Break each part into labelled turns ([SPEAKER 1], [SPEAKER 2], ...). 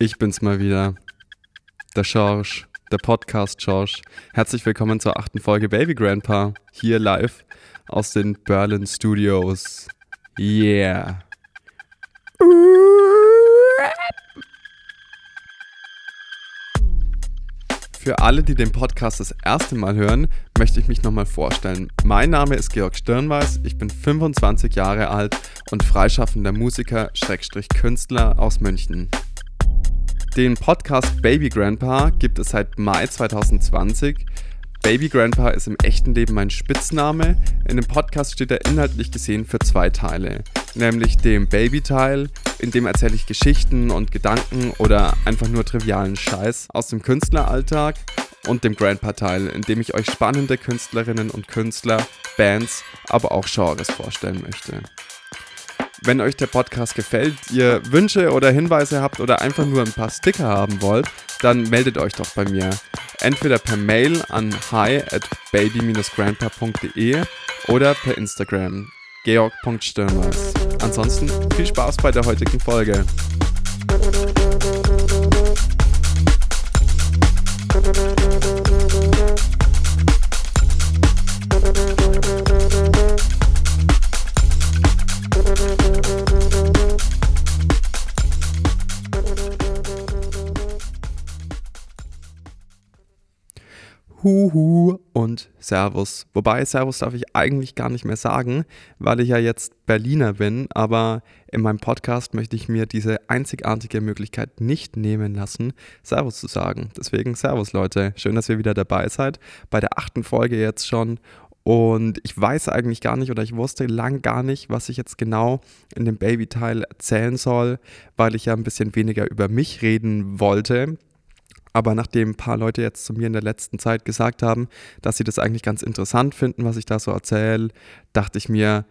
[SPEAKER 1] Ich bin's mal wieder. Der Schorsch, der Podcast Schorsch. Herzlich willkommen zur achten Folge Baby Grandpa. Hier live aus den Berlin Studios. Yeah. Für alle, die den Podcast das erste Mal hören, möchte ich mich nochmal vorstellen. Mein Name ist Georg Stirnweiß, ich bin 25 Jahre alt und freischaffender Musiker, Künstler aus München. Den Podcast Baby Grandpa gibt es seit Mai 2020. Baby Grandpa ist im echten Leben mein Spitzname. In dem Podcast steht er inhaltlich gesehen für zwei Teile. Nämlich dem Baby-Teil, in dem erzähle ich Geschichten und Gedanken oder einfach nur trivialen Scheiß aus dem Künstleralltag. Und dem Grandpa-Teil, in dem ich euch spannende Künstlerinnen und Künstler, Bands, aber auch Genres vorstellen möchte. Wenn euch der Podcast gefällt, ihr Wünsche oder Hinweise habt oder einfach nur ein paar Sticker haben wollt, dann meldet euch doch bei mir. Entweder per Mail an hi at baby-grandpa.de oder per Instagram georg.stirnweiß. Ansonsten viel Spaß bei der heutigen Folge. Huhu und Servus. Wobei Servus darf ich eigentlich gar nicht mehr sagen, weil ich ja jetzt Berliner bin, aber in meinem Podcast möchte ich mir diese einzigartige Möglichkeit nicht nehmen lassen, Servus zu sagen. Deswegen Servus Leute, schön, dass ihr wieder dabei seid, bei der achten Folge jetzt schon. Und ich weiß eigentlich gar nicht oder ich wusste lang gar nicht, was ich jetzt genau in dem Baby-Teil erzählen soll, weil ich ja ein bisschen weniger über mich reden wollte aber nachdem ein paar Leute jetzt zu mir in der letzten Zeit gesagt haben, dass sie das eigentlich ganz interessant finden, was ich da so erzähle, dachte ich mir,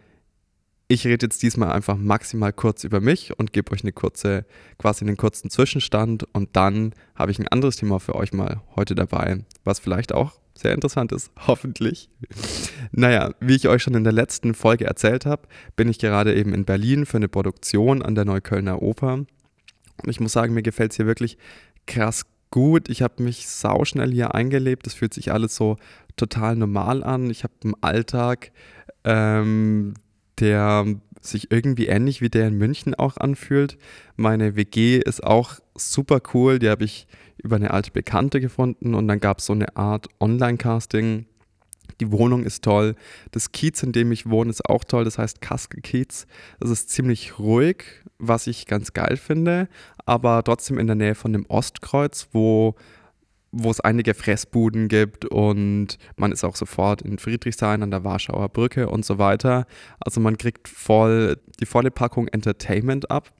[SPEAKER 1] ich rede jetzt diesmal einfach maximal kurz über mich und gebe euch eine kurze, quasi einen kurzen Zwischenstand und dann habe ich ein anderes Thema für euch mal heute dabei, was vielleicht auch sehr interessant ist, hoffentlich. Naja, wie ich euch schon in der letzten Folge erzählt habe, bin ich gerade eben in Berlin für eine Produktion an der Neuköllner Oper. Und ich muss sagen, mir gefällt es hier wirklich krass gut. Ich habe mich sauschnell hier eingelebt. Es fühlt sich alles so total normal an. Ich habe einen Alltag, ähm, der sich irgendwie ähnlich wie der in München auch anfühlt. Meine WG ist auch super cool. Die habe ich über eine alte Bekannte gefunden und dann gab es so eine Art Online-Casting. Die Wohnung ist toll. Das Kiez, in dem ich wohne, ist auch toll. Das heißt Kaskel Kiez. Das ist ziemlich ruhig, was ich ganz geil finde aber trotzdem in der Nähe von dem Ostkreuz, wo wo es einige Fressbuden gibt und man ist auch sofort in Friedrichshain an der Warschauer Brücke und so weiter. Also man kriegt voll die volle Packung Entertainment ab.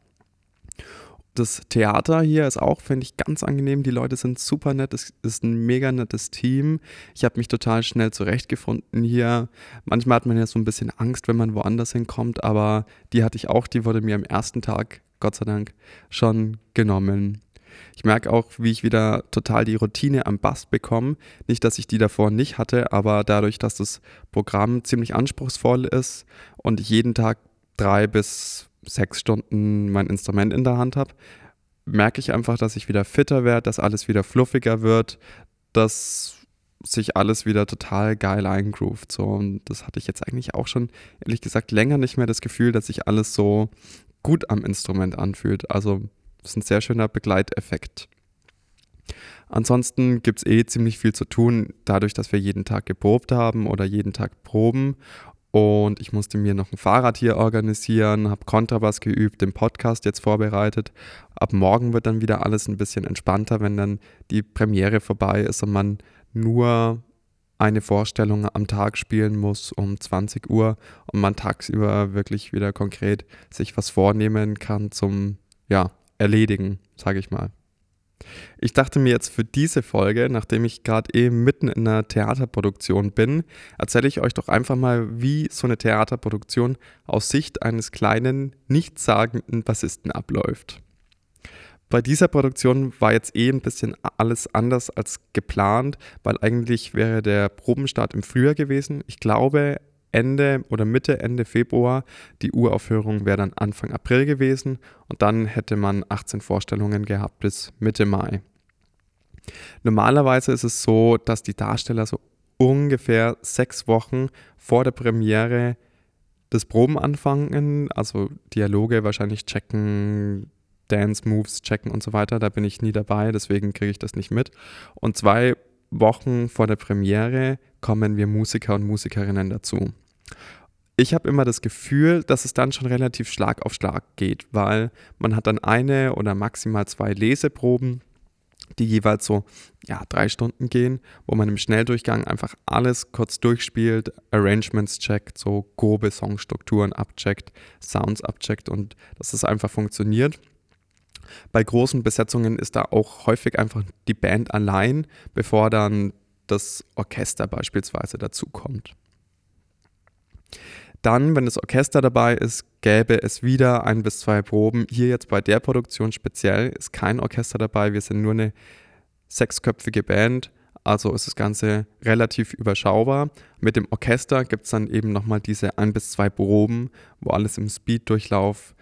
[SPEAKER 1] Das Theater hier ist auch, finde ich, ganz angenehm. Die Leute sind super nett. Es ist ein mega nettes Team. Ich habe mich total schnell zurechtgefunden hier. Manchmal hat man ja so ein bisschen Angst, wenn man woanders hinkommt, aber die hatte ich auch. Die wurde mir am ersten Tag Gott sei Dank, schon genommen. Ich merke auch, wie ich wieder total die Routine am Bass bekomme. Nicht, dass ich die davor nicht hatte, aber dadurch, dass das Programm ziemlich anspruchsvoll ist und ich jeden Tag drei bis sechs Stunden mein Instrument in der Hand habe, merke ich einfach, dass ich wieder fitter werde, dass alles wieder fluffiger wird, dass sich alles wieder total geil eingroovt. So. Und das hatte ich jetzt eigentlich auch schon, ehrlich gesagt, länger nicht mehr das Gefühl, dass sich alles so gut am Instrument anfühlt. Also das ist ein sehr schöner Begleiteffekt. Ansonsten gibt es eh ziemlich viel zu tun, dadurch, dass wir jeden Tag geprobt haben oder jeden Tag proben. Und ich musste mir noch ein Fahrrad hier organisieren, habe Kontrabass geübt, den Podcast jetzt vorbereitet. Ab morgen wird dann wieder alles ein bisschen entspannter, wenn dann die Premiere vorbei ist und man nur eine Vorstellung am Tag spielen muss um 20 Uhr und man tagsüber wirklich wieder konkret sich was vornehmen kann zum ja, Erledigen, sage ich mal. Ich dachte mir jetzt für diese Folge, nachdem ich gerade eben mitten in einer Theaterproduktion bin, erzähle ich euch doch einfach mal, wie so eine Theaterproduktion aus Sicht eines kleinen, nichtssagenden Bassisten abläuft. Bei dieser Produktion war jetzt eh ein bisschen alles anders als geplant, weil eigentlich wäre der Probenstart im Frühjahr gewesen. Ich glaube, Ende oder Mitte, Ende Februar. Die Uraufführung wäre dann Anfang April gewesen und dann hätte man 18 Vorstellungen gehabt bis Mitte Mai. Normalerweise ist es so, dass die Darsteller so ungefähr sechs Wochen vor der Premiere das Proben anfangen, also Dialoge wahrscheinlich checken, Dance Moves checken und so weiter. Da bin ich nie dabei, deswegen kriege ich das nicht mit. Und zwei Wochen vor der Premiere kommen wir Musiker und Musikerinnen dazu. Ich habe immer das Gefühl, dass es dann schon relativ Schlag auf Schlag geht, weil man hat dann eine oder maximal zwei Leseproben die jeweils so ja, drei Stunden gehen, wo man im Schnelldurchgang einfach alles kurz durchspielt, Arrangements checkt, so grobe Songstrukturen abcheckt, Sounds abcheckt und dass es einfach funktioniert. Bei großen Besetzungen ist da auch häufig einfach die Band allein, bevor dann das Orchester beispielsweise dazukommt. Dann, wenn das Orchester dabei ist, gäbe es wieder ein bis zwei Proben. Hier jetzt bei der Produktion speziell ist kein Orchester dabei. Wir sind nur eine sechsköpfige Band. Also ist das Ganze relativ überschaubar. Mit dem Orchester gibt es dann eben nochmal diese ein bis zwei Proben, wo alles im Speed-Durchlauf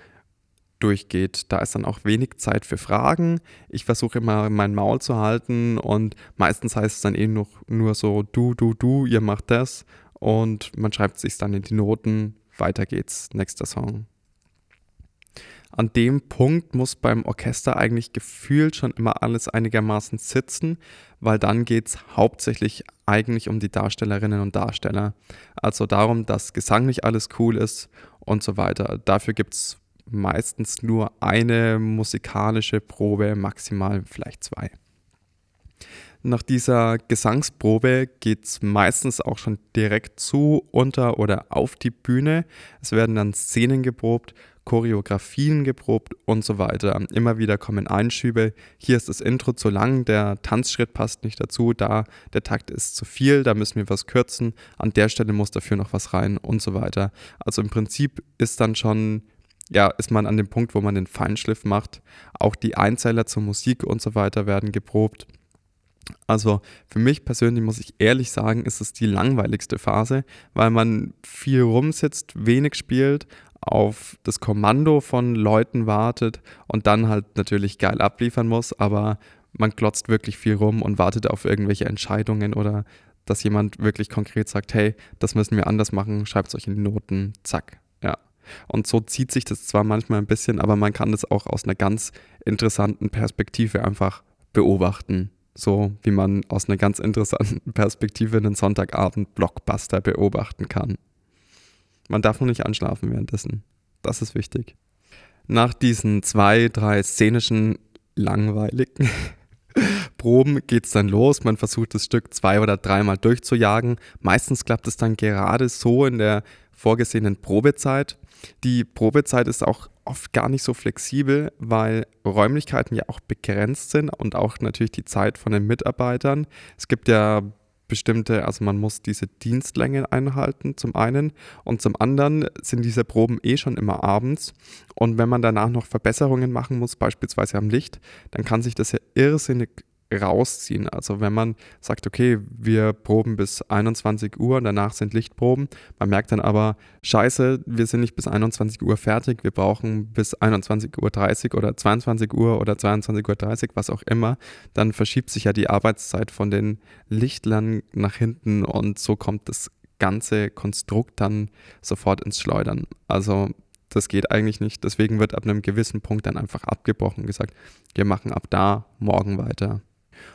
[SPEAKER 1] durchgeht. Da ist dann auch wenig Zeit für Fragen. Ich versuche immer mein Maul zu halten und meistens heißt es dann eben noch nur so, du, du, du, ihr macht das und man schreibt sich dann in die Noten. Weiter geht's, nächster Song. An dem Punkt muss beim Orchester eigentlich gefühlt schon immer alles einigermaßen sitzen, weil dann geht es hauptsächlich eigentlich um die Darstellerinnen und Darsteller. Also darum, dass gesanglich alles cool ist und so weiter. Dafür gibt es meistens nur eine musikalische Probe, maximal vielleicht zwei. Nach dieser Gesangsprobe geht es meistens auch schon direkt zu, unter oder auf die Bühne. Es werden dann Szenen geprobt, Choreografien geprobt und so weiter. Immer wieder kommen Einschübe. Hier ist das Intro zu lang, der Tanzschritt passt nicht dazu, da der Takt ist zu viel, da müssen wir was kürzen, an der Stelle muss dafür noch was rein und so weiter. Also im Prinzip ist dann schon ja, ist man an dem Punkt, wo man den Feinschliff macht. Auch die Einzeiler zur Musik und so weiter werden geprobt. Also für mich persönlich muss ich ehrlich sagen, ist es die langweiligste Phase, weil man viel rumsitzt, wenig spielt, auf das Kommando von Leuten wartet und dann halt natürlich geil abliefern muss, aber man klotzt wirklich viel rum und wartet auf irgendwelche Entscheidungen oder dass jemand wirklich konkret sagt, hey, das müssen wir anders machen, schreibt es euch in die Noten, zack, ja. Und so zieht sich das zwar manchmal ein bisschen, aber man kann das auch aus einer ganz interessanten Perspektive einfach beobachten. So wie man aus einer ganz interessanten Perspektive einen Sonntagabend-Blockbuster beobachten kann. Man darf nur nicht anschlafen währenddessen. Das ist wichtig. Nach diesen zwei, drei szenischen, langweiligen Proben geht es dann los. Man versucht das Stück zwei oder dreimal durchzujagen. Meistens klappt es dann gerade so in der vorgesehenen Probezeit. Die Probezeit ist auch oft gar nicht so flexibel, weil Räumlichkeiten ja auch begrenzt sind und auch natürlich die Zeit von den Mitarbeitern. Es gibt ja bestimmte, also man muss diese Dienstlänge einhalten zum einen und zum anderen sind diese Proben eh schon immer abends und wenn man danach noch Verbesserungen machen muss, beispielsweise am Licht, dann kann sich das ja irrsinnig rausziehen. Also wenn man sagt, okay, wir proben bis 21 Uhr und danach sind Lichtproben, man merkt dann aber, scheiße, wir sind nicht bis 21 Uhr fertig, wir brauchen bis 21.30 Uhr oder 22 Uhr oder 22.30 Uhr, was auch immer, dann verschiebt sich ja die Arbeitszeit von den Lichtlern nach hinten und so kommt das ganze Konstrukt dann sofort ins Schleudern. Also das geht eigentlich nicht. Deswegen wird ab einem gewissen Punkt dann einfach abgebrochen gesagt, wir machen ab da morgen weiter.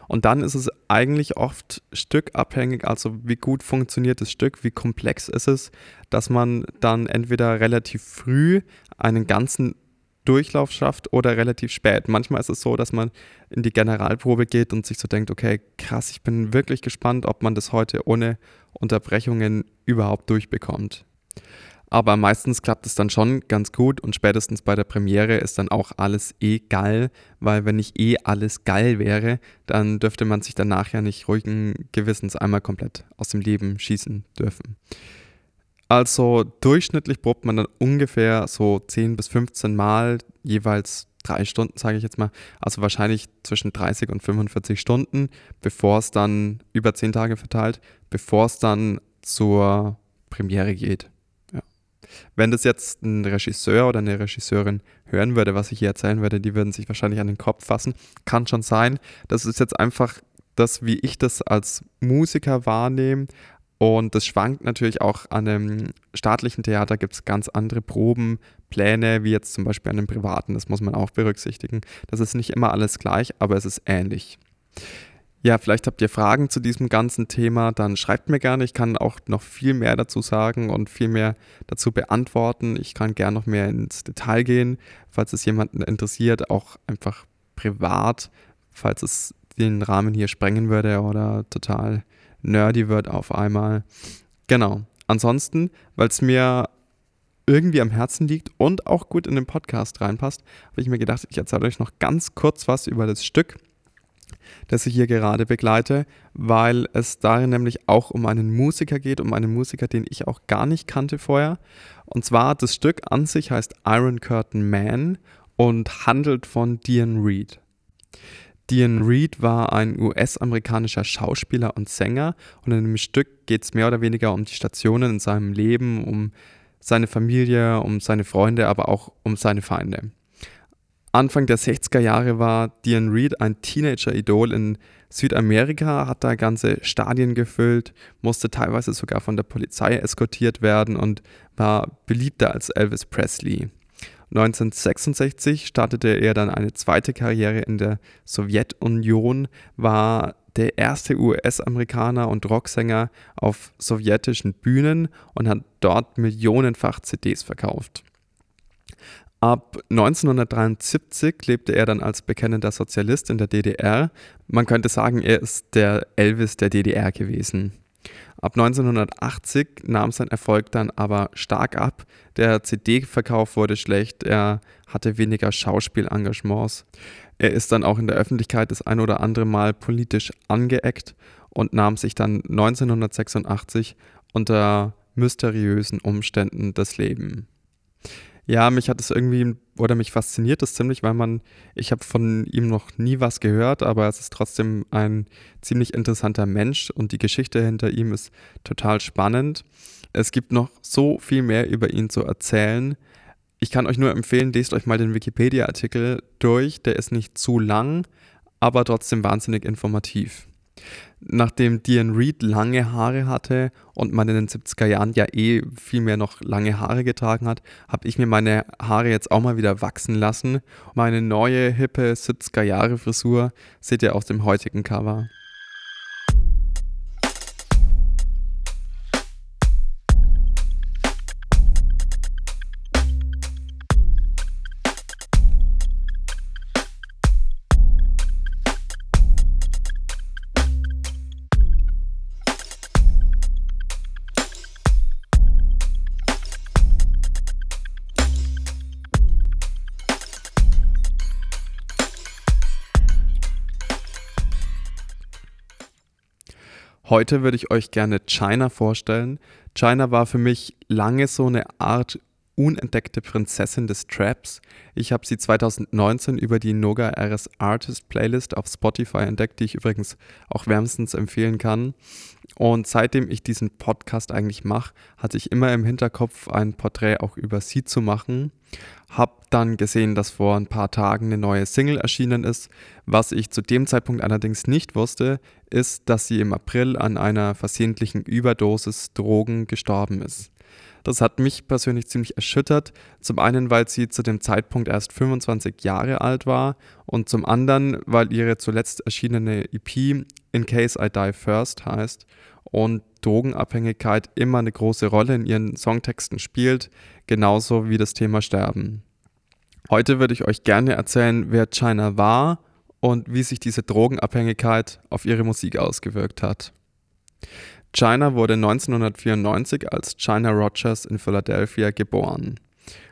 [SPEAKER 1] Und dann ist es eigentlich oft stückabhängig, also wie gut funktioniert das Stück, wie komplex ist es, dass man dann entweder relativ früh einen ganzen Durchlauf schafft oder relativ spät. Manchmal ist es so, dass man in die Generalprobe geht und sich so denkt, okay, krass, ich bin wirklich gespannt, ob man das heute ohne Unterbrechungen überhaupt durchbekommt. Aber meistens klappt es dann schon ganz gut und spätestens bei der Premiere ist dann auch alles eh geil, weil wenn nicht eh alles geil wäre, dann dürfte man sich danach ja nicht ruhigen Gewissens einmal komplett aus dem Leben schießen dürfen. Also durchschnittlich probt man dann ungefähr so 10 bis 15 Mal, jeweils drei Stunden, sage ich jetzt mal. Also wahrscheinlich zwischen 30 und 45 Stunden, bevor es dann über 10 Tage verteilt, bevor es dann zur Premiere geht. Wenn das jetzt ein Regisseur oder eine Regisseurin hören würde, was ich hier erzählen würde, die würden sich wahrscheinlich an den Kopf fassen. Kann schon sein. Das ist jetzt einfach das, wie ich das als Musiker wahrnehme. Und das schwankt natürlich auch an einem staatlichen Theater, gibt es ganz andere Probenpläne, wie jetzt zum Beispiel an einem privaten. Das muss man auch berücksichtigen. Das ist nicht immer alles gleich, aber es ist ähnlich. Ja, vielleicht habt ihr Fragen zu diesem ganzen Thema, dann schreibt mir gerne. Ich kann auch noch viel mehr dazu sagen und viel mehr dazu beantworten. Ich kann gerne noch mehr ins Detail gehen, falls es jemanden interessiert, auch einfach privat, falls es den Rahmen hier sprengen würde oder total nerdy wird auf einmal. Genau. Ansonsten, weil es mir irgendwie am Herzen liegt und auch gut in den Podcast reinpasst, habe ich mir gedacht, ich erzähle euch noch ganz kurz was über das Stück, das ich hier gerade begleite, weil es darin nämlich auch um einen Musiker geht, um einen Musiker, den ich auch gar nicht kannte vorher. Und zwar das Stück an sich heißt Iron Curtain Man und handelt von Diane Reed. Diane Reed war ein US-amerikanischer Schauspieler und Sänger und in dem Stück geht es mehr oder weniger um die Stationen in seinem Leben, um seine Familie, um seine Freunde, aber auch um seine Feinde. Anfang der 60er Jahre war Diane Reed ein Teenager-Idol in Südamerika, hat da ganze Stadien gefüllt, musste teilweise sogar von der Polizei eskortiert werden und war beliebter als Elvis Presley. 1966 startete er dann eine zweite Karriere in der Sowjetunion, war der erste US-Amerikaner und Rocksänger auf sowjetischen Bühnen und hat dort millionenfach CDs verkauft. Ab 1973 lebte er dann als bekennender Sozialist in der DDR. Man könnte sagen, er ist der Elvis der DDR gewesen. Ab 1980 nahm sein Erfolg dann aber stark ab. Der CD-Verkauf wurde schlecht, er hatte weniger Schauspielengagements. Er ist dann auch in der Öffentlichkeit das ein oder andere Mal politisch angeeckt und nahm sich dann 1986 unter mysteriösen Umständen das Leben. Ja, mich hat es irgendwie oder mich fasziniert es ziemlich, weil man, ich habe von ihm noch nie was gehört, aber es ist trotzdem ein ziemlich interessanter Mensch und die Geschichte hinter ihm ist total spannend. Es gibt noch so viel mehr über ihn zu erzählen. Ich kann euch nur empfehlen, lest euch mal den Wikipedia-Artikel durch. Der ist nicht zu lang, aber trotzdem wahnsinnig informativ nachdem Diane Reed lange Haare hatte und man in den 70er Jahren ja eh viel mehr noch lange Haare getragen hat, habe ich mir meine Haare jetzt auch mal wieder wachsen lassen. Meine neue, hippe 70er Jahre Frisur seht ihr auf dem heutigen Cover. Heute würde ich euch gerne China vorstellen. China war für mich lange so eine Art unentdeckte Prinzessin des Traps. Ich habe sie 2019 über die Noga RS Artist Playlist auf Spotify entdeckt, die ich übrigens auch wärmstens empfehlen kann. Und seitdem ich diesen Podcast eigentlich mache, hatte ich immer im Hinterkopf, ein Porträt auch über sie zu machen. Hab dann gesehen, dass vor ein paar Tagen eine neue Single erschienen ist. Was ich zu dem Zeitpunkt allerdings nicht wusste, ist, dass sie im April an einer versehentlichen Überdosis Drogen gestorben ist. Das hat mich persönlich ziemlich erschüttert. Zum einen, weil sie zu dem Zeitpunkt erst 25 Jahre alt war und zum anderen, weil ihre zuletzt erschienene EP In Case I Die First heißt und Drogenabhängigkeit immer eine große Rolle in ihren Songtexten spielt, genauso wie das Thema Sterben. Heute würde ich euch gerne erzählen, wer China war und wie sich diese Drogenabhängigkeit auf ihre Musik ausgewirkt hat. China wurde 1994 als China Rogers in Philadelphia geboren.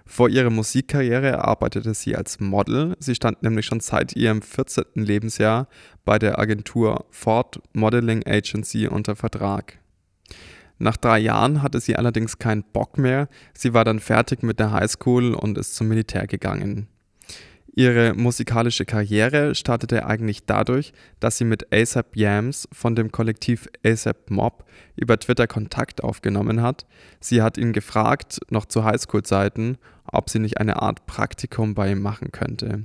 [SPEAKER 1] Vor ihrer Musikkarriere arbeitete sie als Model. Sie stand nämlich schon seit ihrem 14. Lebensjahr bei der Agentur Ford Modeling Agency unter Vertrag. Nach drei Jahren hatte sie allerdings keinen Bock mehr. Sie war dann fertig mit der Highschool und ist zum Militär gegangen. Ihre musikalische Karriere startete eigentlich dadurch, dass sie mit ASAP Yams von dem Kollektiv ASAP Mob über Twitter Kontakt aufgenommen hat. Sie hat ihn gefragt, noch zu Highschool-Zeiten, ob sie nicht eine Art Praktikum bei ihm machen könnte.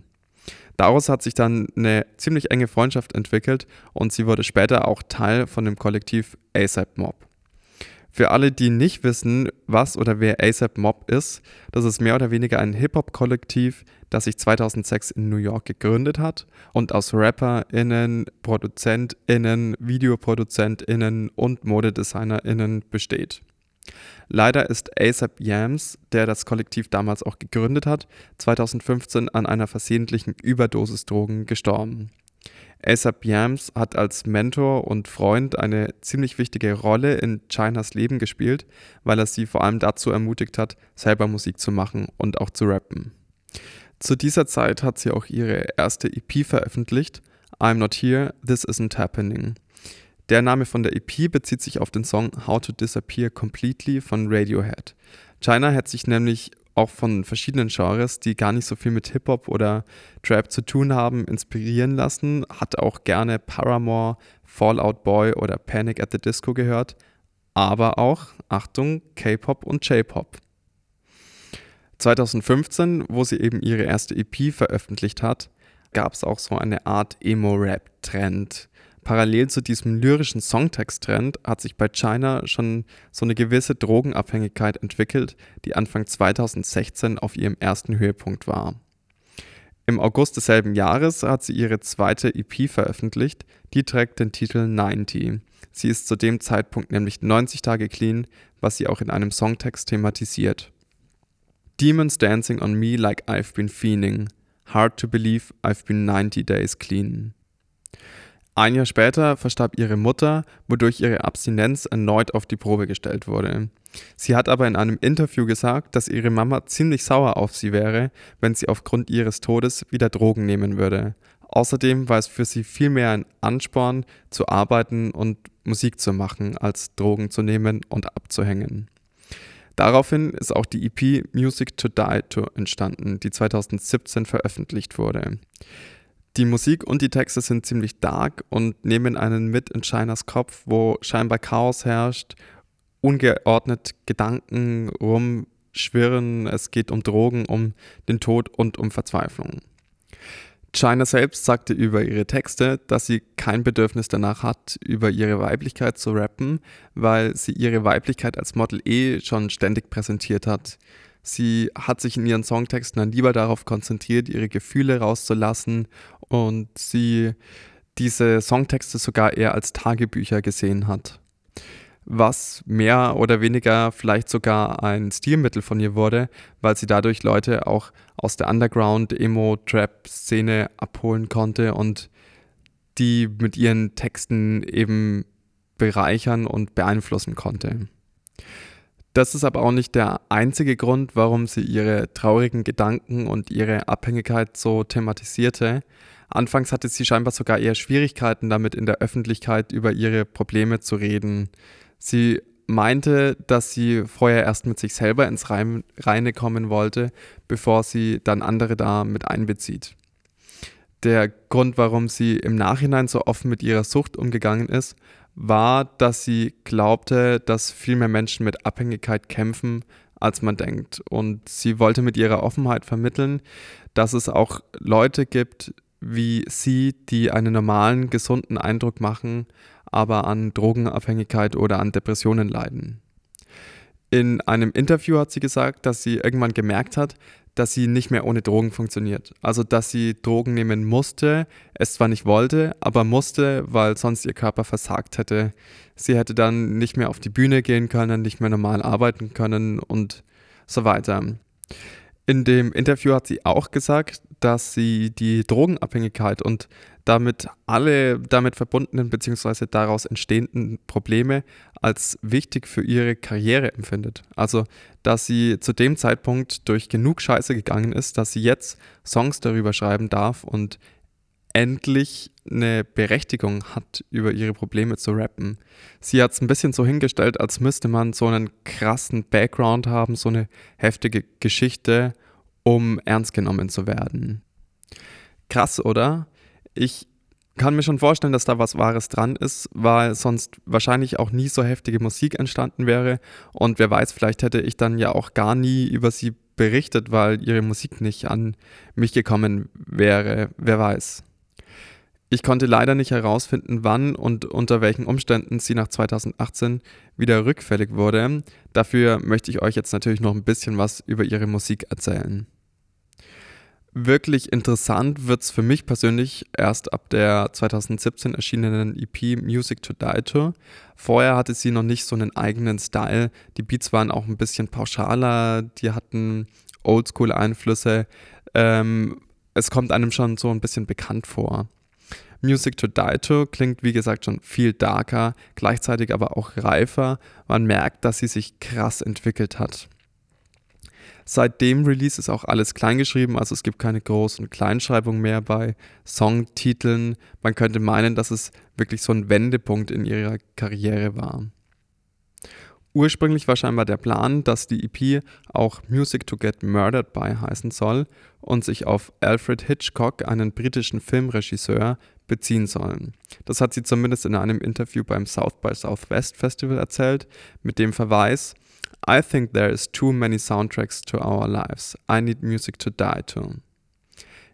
[SPEAKER 1] Daraus hat sich dann eine ziemlich enge Freundschaft entwickelt und sie wurde später auch Teil von dem Kollektiv ASAP Mob. Für alle, die nicht wissen, was oder wer ASAP Mob ist, das ist mehr oder weniger ein Hip-Hop-Kollektiv, das sich 2006 in New York gegründet hat und aus RapperInnen, ProduzentInnen, VideoproduzentInnen und ModedesignerInnen besteht. Leider ist ASAP Yams, der das Kollektiv damals auch gegründet hat, 2015 an einer versehentlichen Überdosis Drogen gestorben. ASAP Yams hat als Mentor und Freund eine ziemlich wichtige Rolle in Chinas Leben gespielt, weil er sie vor allem dazu ermutigt hat, selber Musik zu machen und auch zu rappen. Zu dieser Zeit hat sie auch ihre erste EP veröffentlicht, I'm Not Here, This Isn't Happening. Der Name von der EP bezieht sich auf den Song How to Disappear Completely von Radiohead. China hat sich nämlich auch von verschiedenen Genres, die gar nicht so viel mit Hip-Hop oder Trap zu tun haben, inspirieren lassen, hat auch gerne Paramore, Fallout Boy oder Panic at the Disco gehört, aber auch, Achtung, K-Pop und J-Pop. 2015, wo sie eben ihre erste EP veröffentlicht hat, gab es auch so eine Art Emo-Rap-Trend. Parallel zu diesem lyrischen Songtext-Trend hat sich bei China schon so eine gewisse Drogenabhängigkeit entwickelt, die Anfang 2016 auf ihrem ersten Höhepunkt war. Im August desselben Jahres hat sie ihre zweite EP veröffentlicht, die trägt den Titel 90. Sie ist zu dem Zeitpunkt nämlich 90 Tage clean, was sie auch in einem Songtext thematisiert. Demons dancing on me like I've been fiending. Hard to believe I've been 90 days clean. Ein Jahr später verstarb ihre Mutter, wodurch ihre Abstinenz erneut auf die Probe gestellt wurde. Sie hat aber in einem Interview gesagt, dass ihre Mama ziemlich sauer auf sie wäre, wenn sie aufgrund ihres Todes wieder Drogen nehmen würde. Außerdem war es für sie vielmehr ein Ansporn, zu arbeiten und Musik zu machen, als Drogen zu nehmen und abzuhängen. Daraufhin ist auch die EP Music to Die to entstanden, die 2017 veröffentlicht wurde. Die Musik und die Texte sind ziemlich dark und nehmen einen mit in Shiners Kopf, wo scheinbar Chaos herrscht, ungeordnet Gedanken rumschwirren, es geht um Drogen, um den Tod und um Verzweiflung. China selbst sagte über ihre Texte, dass sie kein Bedürfnis danach hat, über ihre Weiblichkeit zu rappen, weil sie ihre Weiblichkeit als Model eh schon ständig präsentiert hat. Sie hat sich in ihren Songtexten dann lieber darauf konzentriert, ihre Gefühle rauszulassen und sie diese Songtexte sogar eher als Tagebücher gesehen hat. Was mehr oder weniger vielleicht sogar ein Stilmittel von ihr wurde, weil sie dadurch Leute auch aus der Underground-Emo-Trap-Szene abholen konnte und die mit ihren Texten eben bereichern und beeinflussen konnte. Das ist aber auch nicht der einzige Grund, warum sie ihre traurigen Gedanken und ihre Abhängigkeit so thematisierte. Anfangs hatte sie scheinbar sogar eher Schwierigkeiten damit, in der Öffentlichkeit über ihre Probleme zu reden. Sie meinte, dass sie vorher erst mit sich selber ins Reine kommen wollte, bevor sie dann andere da mit einbezieht. Der Grund, warum sie im Nachhinein so offen mit ihrer Sucht umgegangen ist, war, dass sie glaubte, dass viel mehr Menschen mit Abhängigkeit kämpfen, als man denkt. Und sie wollte mit ihrer Offenheit vermitteln, dass es auch Leute gibt wie sie, die einen normalen, gesunden Eindruck machen, aber an Drogenabhängigkeit oder an Depressionen leiden. In einem Interview hat sie gesagt, dass sie irgendwann gemerkt hat, dass sie nicht mehr ohne Drogen funktioniert. Also dass sie Drogen nehmen musste, es zwar nicht wollte, aber musste, weil sonst ihr Körper versagt hätte. Sie hätte dann nicht mehr auf die Bühne gehen können, nicht mehr normal arbeiten können und so weiter. In dem Interview hat sie auch gesagt, dass sie die Drogenabhängigkeit und damit alle damit verbundenen bzw. daraus entstehenden Probleme als wichtig für ihre Karriere empfindet. Also, dass sie zu dem Zeitpunkt durch genug Scheiße gegangen ist, dass sie jetzt Songs darüber schreiben darf und endlich eine Berechtigung hat, über ihre Probleme zu rappen. Sie hat es ein bisschen so hingestellt, als müsste man so einen krassen Background haben, so eine heftige Geschichte, um ernst genommen zu werden. Krass, oder? Ich kann mir schon vorstellen, dass da was Wahres dran ist, weil sonst wahrscheinlich auch nie so heftige Musik entstanden wäre. Und wer weiß, vielleicht hätte ich dann ja auch gar nie über sie berichtet, weil ihre Musik nicht an mich gekommen wäre. Wer weiß. Ich konnte leider nicht herausfinden, wann und unter welchen Umständen sie nach 2018 wieder rückfällig wurde. Dafür möchte ich euch jetzt natürlich noch ein bisschen was über ihre Musik erzählen. Wirklich interessant wird es für mich persönlich erst ab der 2017 erschienenen EP Music to Die To. Vorher hatte sie noch nicht so einen eigenen Style. Die Beats waren auch ein bisschen pauschaler, die hatten Oldschool-Einflüsse. Ähm, es kommt einem schon so ein bisschen bekannt vor. Music to Die To klingt wie gesagt schon viel darker, gleichzeitig aber auch reifer. Man merkt, dass sie sich krass entwickelt hat. Seit dem Release ist auch alles kleingeschrieben, also es gibt keine Groß- und Kleinschreibung mehr bei Songtiteln. Man könnte meinen, dass es wirklich so ein Wendepunkt in ihrer Karriere war. Ursprünglich war scheinbar der Plan, dass die EP auch Music to Get Murdered by heißen soll und sich auf Alfred Hitchcock, einen britischen Filmregisseur, beziehen soll. Das hat sie zumindest in einem Interview beim South by Southwest Festival erzählt, mit dem Verweis, I think there is too many soundtracks to our lives. I need music to die to.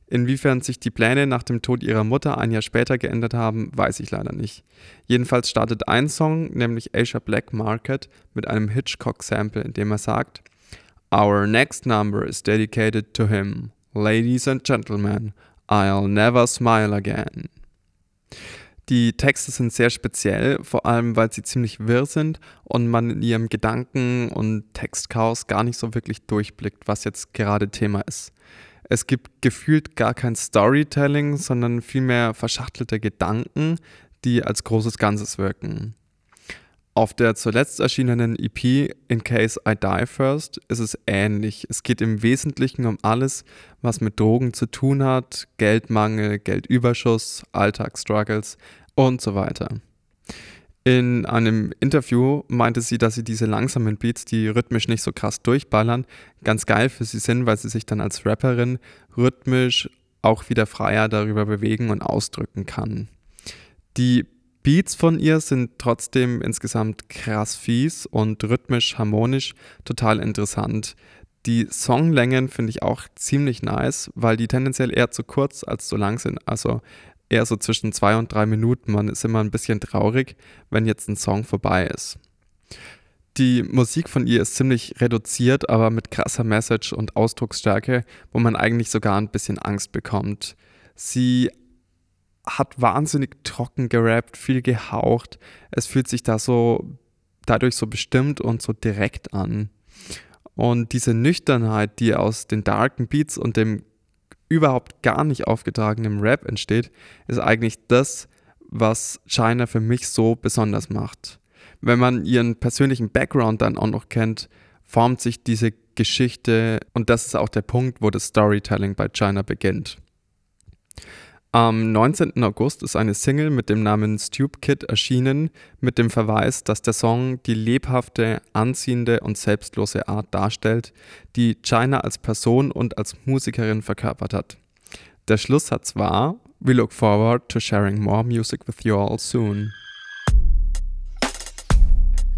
[SPEAKER 1] Inwiefern sich die Pläne nach dem Tod ihrer Mutter ein Jahr später geändert haben, weiß ich leider nicht. Jedenfalls startet ein Song, nämlich Asia Black Market, mit einem Hitchcock-Sample, in dem er sagt: Our next number is dedicated to him. Ladies and gentlemen, I'll never smile again. Die Texte sind sehr speziell, vor allem weil sie ziemlich wirr sind und man in ihrem Gedanken- und Textchaos gar nicht so wirklich durchblickt, was jetzt gerade Thema ist. Es gibt gefühlt gar kein Storytelling, sondern vielmehr verschachtelte Gedanken, die als großes Ganzes wirken. Auf der zuletzt erschienenen EP In Case I Die First ist es ähnlich. Es geht im Wesentlichen um alles, was mit Drogen zu tun hat, Geldmangel, Geldüberschuss, Alltagsstruggles und so weiter. In einem Interview meinte sie, dass sie diese langsamen Beats, die rhythmisch nicht so krass durchballern, ganz geil für sie sind, weil sie sich dann als Rapperin rhythmisch auch wieder freier darüber bewegen und ausdrücken kann. Die Beats von ihr sind trotzdem insgesamt krass fies und rhythmisch harmonisch total interessant. Die Songlängen finde ich auch ziemlich nice, weil die tendenziell eher zu kurz als zu lang sind. Also eher so zwischen zwei und drei Minuten. Man ist immer ein bisschen traurig, wenn jetzt ein Song vorbei ist. Die Musik von ihr ist ziemlich reduziert, aber mit krasser Message und Ausdrucksstärke, wo man eigentlich sogar ein bisschen Angst bekommt. Sie hat wahnsinnig trocken gerappt, viel gehaucht. Es fühlt sich da so dadurch so bestimmt und so direkt an. Und diese Nüchternheit, die aus den darken Beats und dem überhaupt gar nicht aufgetragenem Rap entsteht, ist eigentlich das, was China für mich so besonders macht. Wenn man ihren persönlichen Background dann auch noch kennt, formt sich diese Geschichte und das ist auch der Punkt, wo das Storytelling bei China beginnt. Am 19. August ist eine Single mit dem Namen Stupe Kid erschienen, mit dem Verweis, dass der Song die lebhafte, anziehende und selbstlose Art darstellt, die China als Person und als Musikerin verkörpert hat. Der Schlusssatz war: We look forward to sharing more music with you all soon.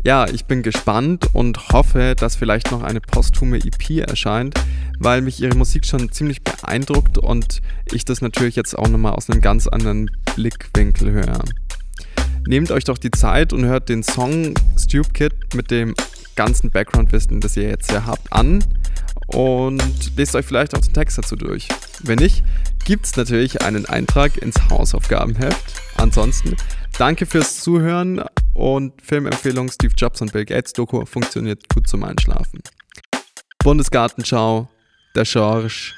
[SPEAKER 1] Ja, ich bin gespannt und hoffe, dass vielleicht noch eine posthume EP erscheint, weil mich ihre Musik schon ziemlich beeindruckt und ich das natürlich jetzt auch nochmal aus einem ganz anderen Blickwinkel höre. Nehmt euch doch die Zeit und hört den Song Stupe Kid mit dem ganzen Background-Wissen, das ihr jetzt ja habt, an und lest euch vielleicht auch den Text dazu durch. Wenn nicht, gibt es natürlich einen Eintrag ins Hausaufgabenheft. Ansonsten danke fürs Zuhören und Filmempfehlung Steve Jobs und Bill Gates Doku funktioniert gut zum Einschlafen. Bundesgartenschau, der Schorsch.